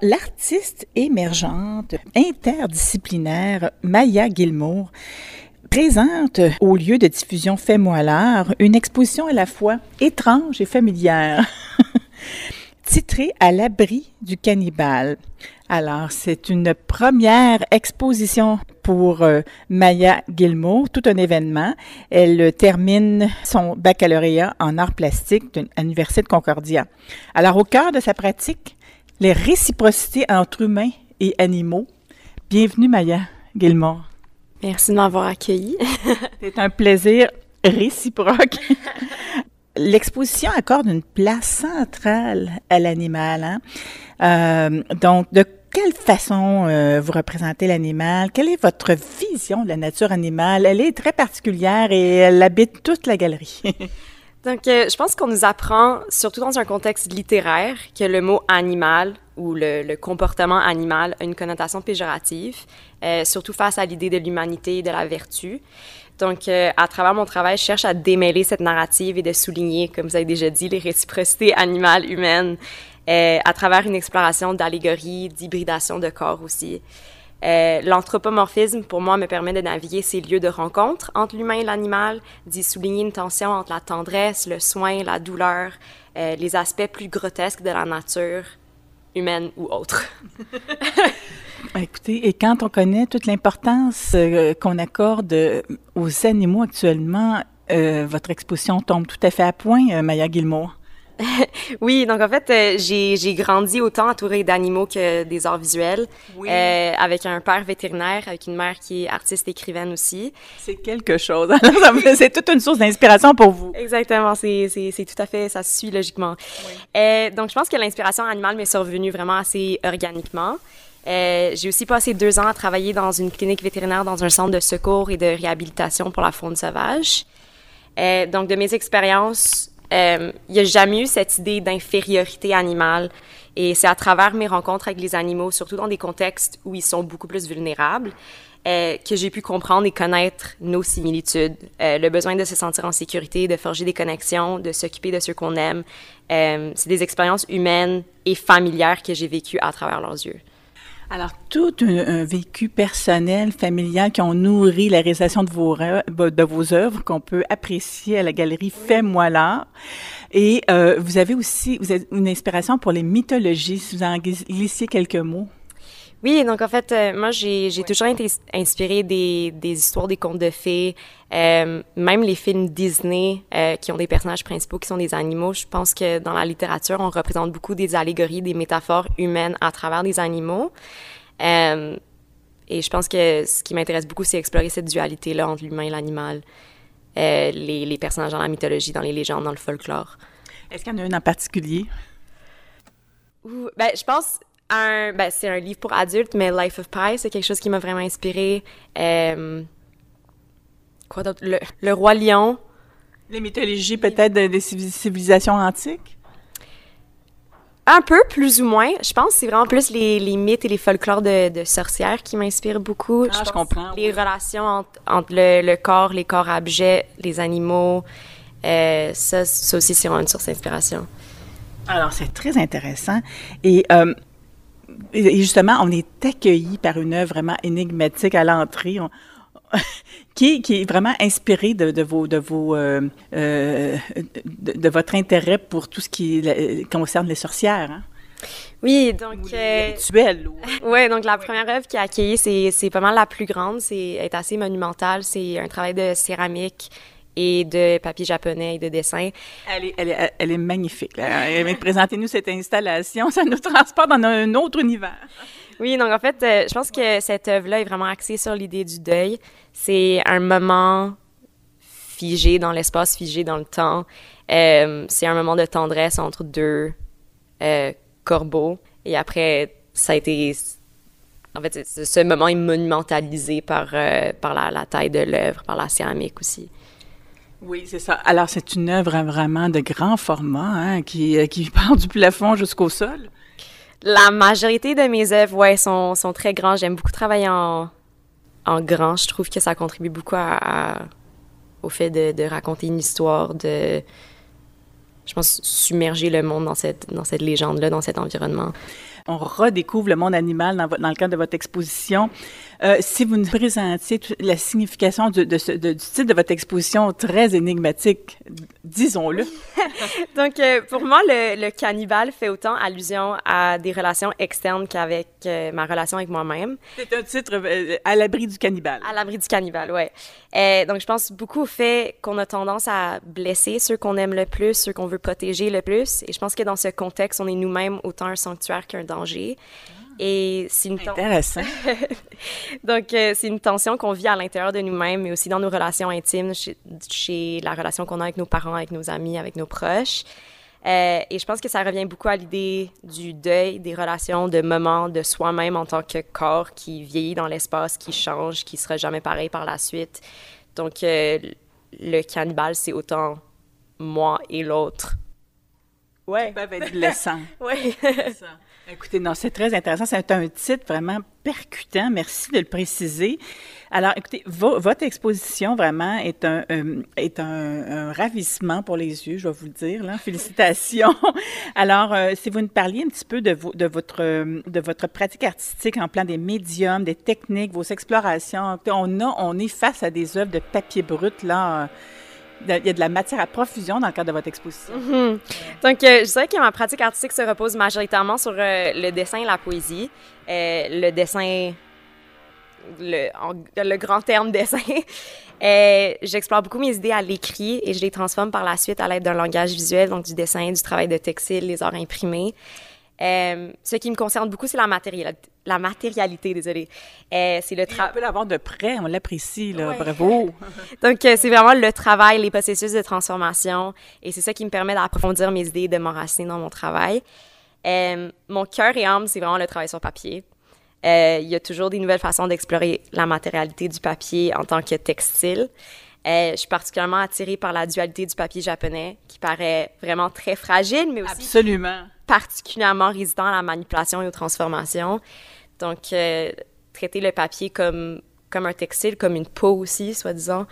L'artiste émergente interdisciplinaire Maya Gilmour présente au lieu de diffusion Fais-moi l'art une exposition à la fois étrange et familière, titrée À l'abri du cannibale. Alors, c'est une première exposition pour euh, Maya Gilmour, tout un événement. Elle termine son baccalauréat en arts plastiques de l'Université de Concordia. Alors, au cœur de sa pratique, les réciprocités entre humains et animaux. Bienvenue, Maya Gilmour. Merci de m'avoir accueilli. C'est un plaisir réciproque. L'exposition accorde une place centrale à l'animal. Hein? Euh, donc, de quelle façon euh, vous représentez l'animal? Quelle est votre vision de la nature animale? Elle est très particulière et elle habite toute la galerie. Donc, euh, je pense qu'on nous apprend, surtout dans un contexte littéraire, que le mot animal ou le, comportement animal a une connotation péjorative, euh, surtout face à l'idée de l'humanité et de la vertu. Donc, euh, à travers mon travail, je cherche à démêler cette narrative et de souligner, comme vous avez déjà dit, les réciprocités animales, humaines, à travers une exploration d'allégories, d'hybridation de corps aussi. Euh, l'anthropomorphisme, pour moi, me permet de naviguer ces lieux de rencontre entre l'humain et l'animal, d'y souligner une tension entre la tendresse, le soin, la douleur, euh, les aspects plus grotesques de la nature, humaine ou autre. Écoutez, et quand on connaît toute l'importance euh, qu'on accorde aux animaux actuellement, votre exposition tombe tout à fait à point, Maya Gilmour. oui, donc en fait, euh, j'ai grandi autant entourée d'animaux que des arts visuels, euh, avec un père vétérinaire, avec une mère qui est artiste écrivaine aussi. C'est quelque chose. c'est toute une source d'inspiration pour vous. Exactement, c'est tout à fait, ça suit logiquement. Euh, donc je pense que l'inspiration animale m'est survenue vraiment assez organiquement. j'ai aussi passé deux ans à travailler dans une clinique vétérinaire dans un centre de secours et de réhabilitation pour la faune sauvage. donc de mes expériences, il n'y a jamais eu cette idée d'infériorité animale. Et c'est à travers mes rencontres avec les animaux, surtout dans des contextes où ils sont beaucoup plus vulnérables, euh, que j'ai pu comprendre et connaître nos similitudes, euh, le besoin de se sentir en sécurité, de forger des connexions, de s'occuper de ceux qu'on aime. Euh, c'est des expériences humaines et familières que j'ai vécues à travers leurs yeux. Alors, tout un, vécu personnel, familial qui ont nourri la réalisation de vos, de vos œuvres qu'on peut apprécier à la galerie Fais-moi l'art. Et euh, vous avez aussi vous avez une inspiration pour les mythologies, si vous en glissiez quelques mots. Oui, donc en fait, euh, moi, j'ai toujours été inspirée des, des, histoires des contes de fées, euh, même les films Disney euh, qui ont des personnages principaux qui sont des animaux. Je pense que dans la littérature, on représente beaucoup des allégories, des métaphores humaines à travers des animaux. Et je pense que ce qui m'intéresse beaucoup, c'est explorer cette dualité-là entre l'humain et l'animal, les, les personnages dans la mythologie, dans les légendes, dans le folklore. Est-ce qu'il y en a une en particulier? ben, je pense un, ben, c'est un livre pour adultes, mais Life of Pi, c'est quelque chose qui m'a vraiment inspiré. Euh, quoi d'autre? Le, Roi Lion. Les mythologies peut-être des civilisations antiques? Un peu, plus ou moins. Je pense que c'est vraiment plus les, les, mythes et les folklores de, de sorcières qui m'inspirent beaucoup. Ah, je, comprends. Les relations entre, entre le, le, corps, les corps abjets, les animaux, euh, ça, ça aussi, c'est une source d'inspiration. Alors, c'est très intéressant. Et euh, et justement, on est accueilli par une œuvre vraiment énigmatique à l'entrée. Qui, qui, est vraiment inspirée de, de vos, de, vos euh, euh, de, votre intérêt pour tout ce qui concerne les sorcières. Hein? Oui, donc. Euh, rituels. Oui, donc la première œuvre qui a accueilli, c'est pas mal la plus grande. C'est est assez monumentale. C'est un travail de céramique et de papier japonais et de dessin. Elle est, elle est, elle est magnifique. Présentez-nous cette installation, ça nous transporte dans un autre univers. Oui, donc en fait, euh, je pense que cette œuvre-là est vraiment axée sur l'idée du deuil. C'est un moment figé dans l'espace, figé dans le temps. Euh, c'est un moment de tendresse entre deux euh, corbeaux. Et après, ça a été... En fait, ce moment est monumentalisé par, par la, la taille de l'œuvre, par la céramique aussi. Oui, c'est ça. Alors, c'est une œuvre vraiment de grand format hein, qui, euh, qui part du plafond jusqu'au sol. La majorité de mes œuvres, ouais, sont, sont très grandes. J'aime beaucoup travailler en, en grand. Je trouve que ça contribue beaucoup à, au fait de, de, raconter une histoire, de, je pense, submerger le monde dans cette, dans cette légende-là, dans cet environnement. on redécouvre le monde animal dans, dans le cadre de votre exposition. Euh, si vous nous présentiez la signification du, de ce, du titre de votre exposition très énigmatique, disons-le. Donc, euh, pour moi, le, le, cannibale fait autant allusion à des relations externes qu'avec euh, ma relation avec moi-même. C'est un titre à l'abri du cannibale. À l'abri du cannibale, oui. donc, je pense beaucoup au fait qu'on a tendance à blesser ceux qu'on aime le plus, ceux qu'on veut protéger le plus. Et je pense que dans ce contexte, on est nous-mêmes autant un sanctuaire qu'un danger. Et c'est une intéressant. Donc euh, c'est une tension qu'on vit à l'intérieur de nous-mêmes, mais aussi dans nos relations intimes, chez, chez la relation qu'on a avec nos parents, avec nos amis, avec nos proches. Euh, et je pense que ça revient beaucoup à l'idée du deuil, des relations, de moments de soi-même en tant que corps qui vieillit dans l'espace, qui change, qui sera jamais pareil par la suite. Donc euh, le cannibale, c'est autant moi et l'autre. Ouais. Qui peuvent être blessants. oui. Écoutez, non, c'est très intéressant. C'est un titre vraiment percutant. Merci de le préciser. Alors, écoutez, votre exposition vraiment est un, euh, est un, ravissement pour les yeux, je vais vous le dire. Là. Félicitations. Alors, euh, si vous nous parliez un petit peu de, votre, de votre pratique artistique en plan des médiums, des techniques, vos explorations. On, a, on est face à des œuvres de papier brut, là il y a de la matière à profusion dans le cadre de votre exposition. Mhm. Donc, euh, je dirais que ma pratique artistique se repose majoritairement sur euh, le dessin et la poésie. Euh, le dessin, le, le, grand terme dessin. J'explore beaucoup mes idées à l'écrit et je les transforme par la suite à l'aide d'un langage visuel, donc du dessin, du travail de textile, les arts imprimés. Ce qui me concerne beaucoup, c'est la, matérialité, la matérialité, désolé. Euh, c'est le travail. On peut l'avoir de près, on l'apprécie, là. Bravo! Donc, euh, c'est vraiment le travail, les processus de transformation, et c'est ça qui me permet d'approfondir mes idées, de m'enraciner dans mon travail. Euh, mon cœur et âme, c'est vraiment le travail sur papier. Il y a toujours des nouvelles façons d'explorer la matérialité du papier en tant que textile. je suis particulièrement attirée par la dualité du papier japonais, qui paraît vraiment très fragile, mais aussi... Absolument particulièrement résistant à la manipulation et aux transformations. Donc, euh, traiter le papier comme, comme un textile, comme une peau aussi, soi-disant.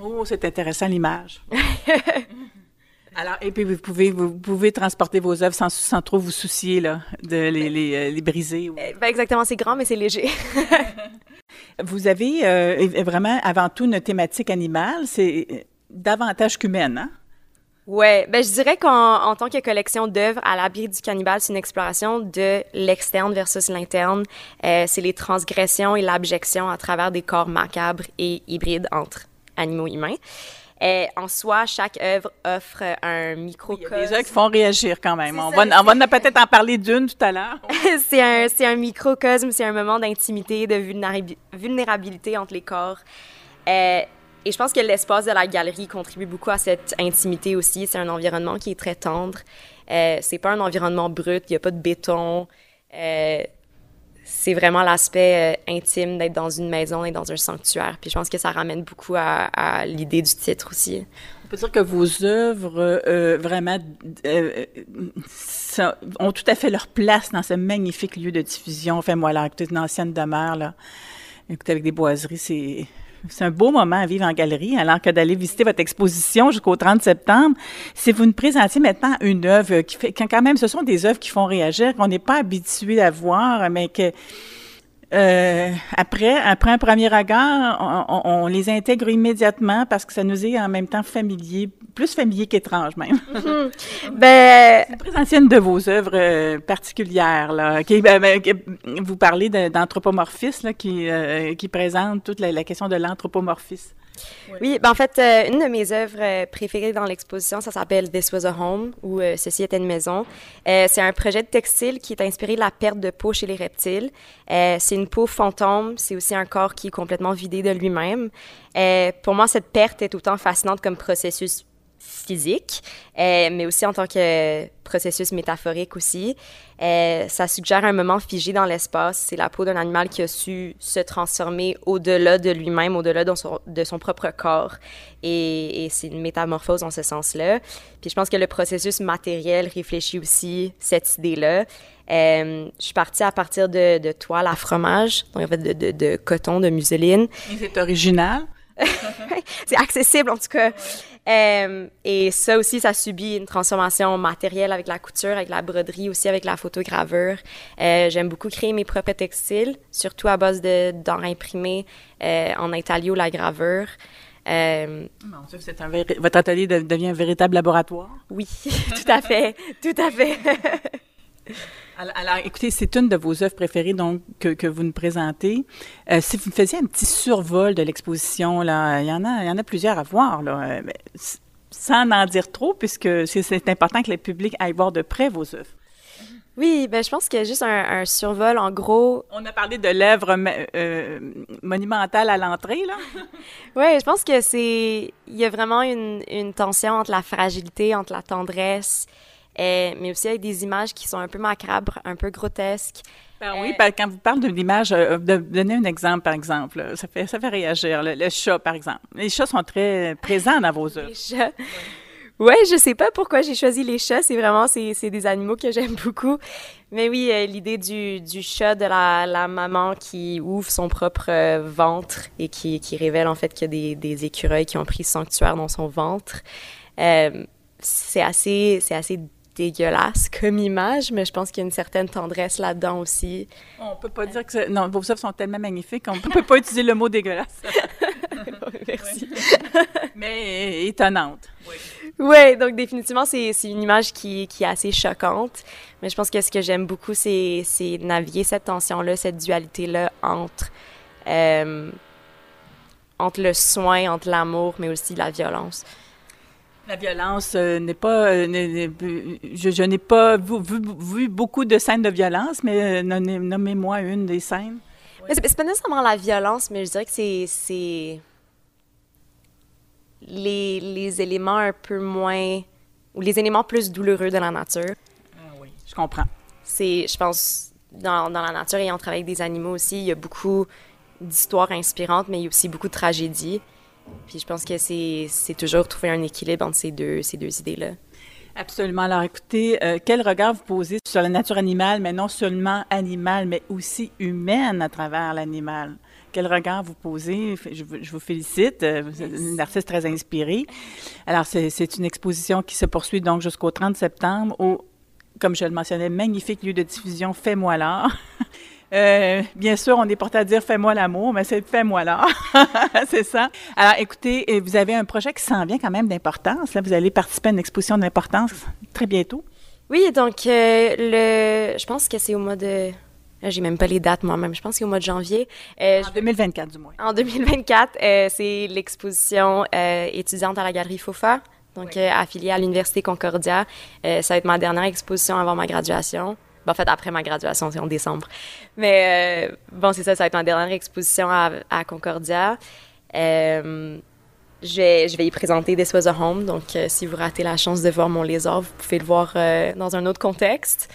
Oh, c'est intéressant l'image. Alors, et puis vous pouvez, vous pouvez transporter vos œuvres sans, sans trop vous soucier là, de les, les, euh, les briser. Ou... Ben exactement, c'est grand, mais c'est léger. vous avez euh, vraiment avant tout une thématique animale, c'est davantage qu'humaine, hein? Ouais, ben je dirais qu'en tant que collection d'œuvres, à l'abri du cannibale, c'est une exploration de l'externe versus l'interne. Euh, c'est les transgressions et l'abjection à travers des corps macabres et hybrides entre animaux humains. Et euh, en soi, chaque œuvre offre un microcosme. Il y a des œuvres qui font réagir quand même. On va, on va, peut-être en parler d'une tout à l'heure. c'est un, un microcosme, c'est un moment d'intimité, de vulnérabilité entre les corps. Euh, et je pense que l'espace de la galerie contribue beaucoup à cette intimité aussi. C'est un environnement qui est très tendre. Euh, c'est pas un environnement brut, il n'y a pas de béton. Euh, c'est vraiment l'aspect euh, intime d'être dans une maison et dans un sanctuaire. Puis je pense que ça ramène beaucoup à, l'idée du titre aussi. On peut dire que vos œuvres, euh, vraiment, ont tout à fait leur place dans ce magnifique lieu de diffusion. Enfin, moi, là, une ancienne demeure, là. Écoutez, avec des boiseries, c'est c'est un beau moment à vivre en galerie, alors que d'aller visiter votre exposition jusqu'au 30 septembre. Si vous nous présentiez maintenant une œuvre qui fait, quand même, ce sont des œuvres qui font réagir, qu'on n'est pas habitué à voir, mais que euh, après, après un premier regard, on, les intègre immédiatement parce que ça nous est en même temps familier, plus familier qu'étrange même. Mhm. ben, une de vos œuvres euh, particulières là. Qui, ben, ben, vous parlez d'anthropomorphisme qui euh, qui présente toute la question de l'anthropomorphisme. Oui, ben en fait, euh, une de mes œuvres euh, préférées dans l'exposition, ça s'appelle This Was a Home, ou euh, Ceci était une maison. c'est un projet de textile qui est inspiré de la perte de peau chez les reptiles. c'est une peau fantôme, c'est aussi un corps qui est complètement vidé de lui-même. pour moi, cette perte est autant fascinante comme processus physique, euh, mais aussi en tant que processus métaphorique aussi. Euh, ça suggère un moment figé dans l'espace. C'est la peau d'un animal qui a su se transformer au-delà de lui-même, au-delà de son, propre corps. Et, c'est une métamorphose dans ce sens-là. Puis je pense que le processus matériel réfléchit aussi cette idée-là. Euh, je suis partie à partir de, de toile à fromage, donc en fait de coton, de museline. C'est original? c'est accessible en tout cas. Euh, et ça aussi, ça subit une transformation matérielle avec la couture, avec la broderie, aussi avec la photogravure. Euh, J'aime beaucoup créer mes propres textiles, surtout à base de d'or imprimé euh, en intaglio, la gravure. Euh, un votre atelier devient un véritable laboratoire. Oui, tout à fait, tout à fait. Alors, écoutez, c'est une de vos œuvres préférées donc que, vous nous présentez. Euh, si vous me faisiez un petit survol de l'exposition, là, il y en a, il y en a plusieurs à voir, là, euh, sans en dire trop, puisque c'est important que le public aille voir de près vos œuvres. Oui, ben je pense qu'il y a juste un, survol. En gros, on a parlé de l'œuvre euh, monumentale à l'entrée, là. oui, je pense que c'est il y a vraiment une, une tension entre la fragilité, entre la tendresse euh, mais aussi avec des images qui sont un peu macabres, un peu grotesques. Ben oui, ben, quand vous parlez d'une image, euh, de, donnez un exemple, par exemple. Ça fait, ça fait réagir. Le, chat, par exemple. Les chats sont très présents dans vos œuvres. Les chats. Oui, ouais, je sais pas pourquoi j'ai choisi les chats. C'est vraiment, c'est des animaux que j'aime beaucoup. Mais oui, l'idée du, du, chat, de la, la, maman qui ouvre son propre ventre et qui, qui révèle en fait qu'il y a des, des, écureuils qui ont pris sanctuaire dans son ventre. c'est assez, c'est assez dégueulasse comme image, mais je pense qu'il y a une certaine tendresse là-dedans aussi. On peut pas dire que... Non, vos œuvres sont tellement magnifiques qu'on peut pas utiliser le mot dégueulasse. Merci. mais étonnante. Oui. Oui, donc définitivement, c'est une image qui, qui, est assez choquante. Mais je pense que ce que j'aime beaucoup, c'est naviguer cette tension-là, cette dualité-là entre, euh, entre le soin, entre l'amour, mais aussi la violence. La violence euh, n'est pas. Euh, je, n'ai pas vu, beaucoup de scènes de violence, mais euh, nommez-moi une des scènes. Ce C'est pas nécessairement la violence, mais je dirais que c'est. Les, les, éléments un peu moins. ou les éléments plus douloureux de la nature. Ah oui, je comprends. C'est, je pense, dans, dans, la nature et en travaille avec des animaux aussi, il y a beaucoup d'histoires inspirantes, mais il y a aussi beaucoup de tragédies. Puis je pense que c'est toujours trouver un équilibre entre ces deux, ces deux idées-là. Absolument. Alors écoutez, euh, quel regard vous posez sur la nature animale, mais non seulement animale, mais aussi humaine à travers l'animal? Quel regard vous posez? Je, vous félicite. Euh, vous êtes une artiste très inspirée. Alors, c'est une exposition qui se poursuit donc jusqu'au 30 septembre au, comme je le mentionnais, magnifique lieu de diffusion Fais-moi l'art. Euh, bien sûr, on est porté à dire fais-moi l'amour, mais c'est fais-moi là. c'est ça. Alors, écoutez, vous avez un projet qui s'en vient quand même d'importance. Là, vous allez participer à une exposition d'importance très bientôt. Oui, donc euh, le, je pense que c'est au mois de. J'ai même pas les dates moi-même. Je pense que c'est au mois de janvier. Euh, en 2024, du moins. En 2024, c'est l'exposition étudiante à la Galerie Fofa, donc affiliée à l'Université Concordia. ça va être ma dernière exposition avant ma graduation. Ben, en fait, après ma graduation, c'est en décembre. Mais euh, bon, c'est ça, ça va être ma dernière exposition à, Concordia. Euh, je, vais, je vais y présenter This Was a Home. Donc, euh, si vous ratez la chance de voir mon lézard, vous pouvez le voir dans un autre contexte.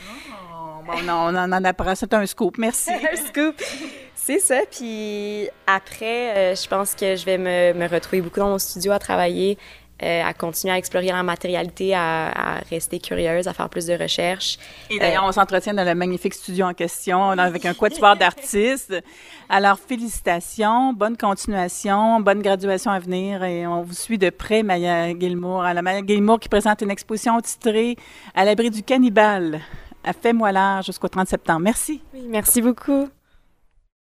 Oh, bon, non, on en apprend. C'est un scoop. Merci. un scoop. C'est ça. Puis après, je pense que je vais me, me, retrouver beaucoup dans mon studio à travailler. Euh, à continuer à explorer la matérialité, à, rester curieuse, à faire plus de recherches. Et d'ailleurs, on s'entretient dans le magnifique studio en question, avec un quatuor d'artistes. Alors, félicitations, bonne continuation, bonne graduation à venir et on vous suit de près, Maya Gilmour. La Maya Gilmour qui présente une exposition titrée À l'abri du cannibale à Fais-moi l'art jusqu'au 30 septembre. Merci. Oui, merci beaucoup.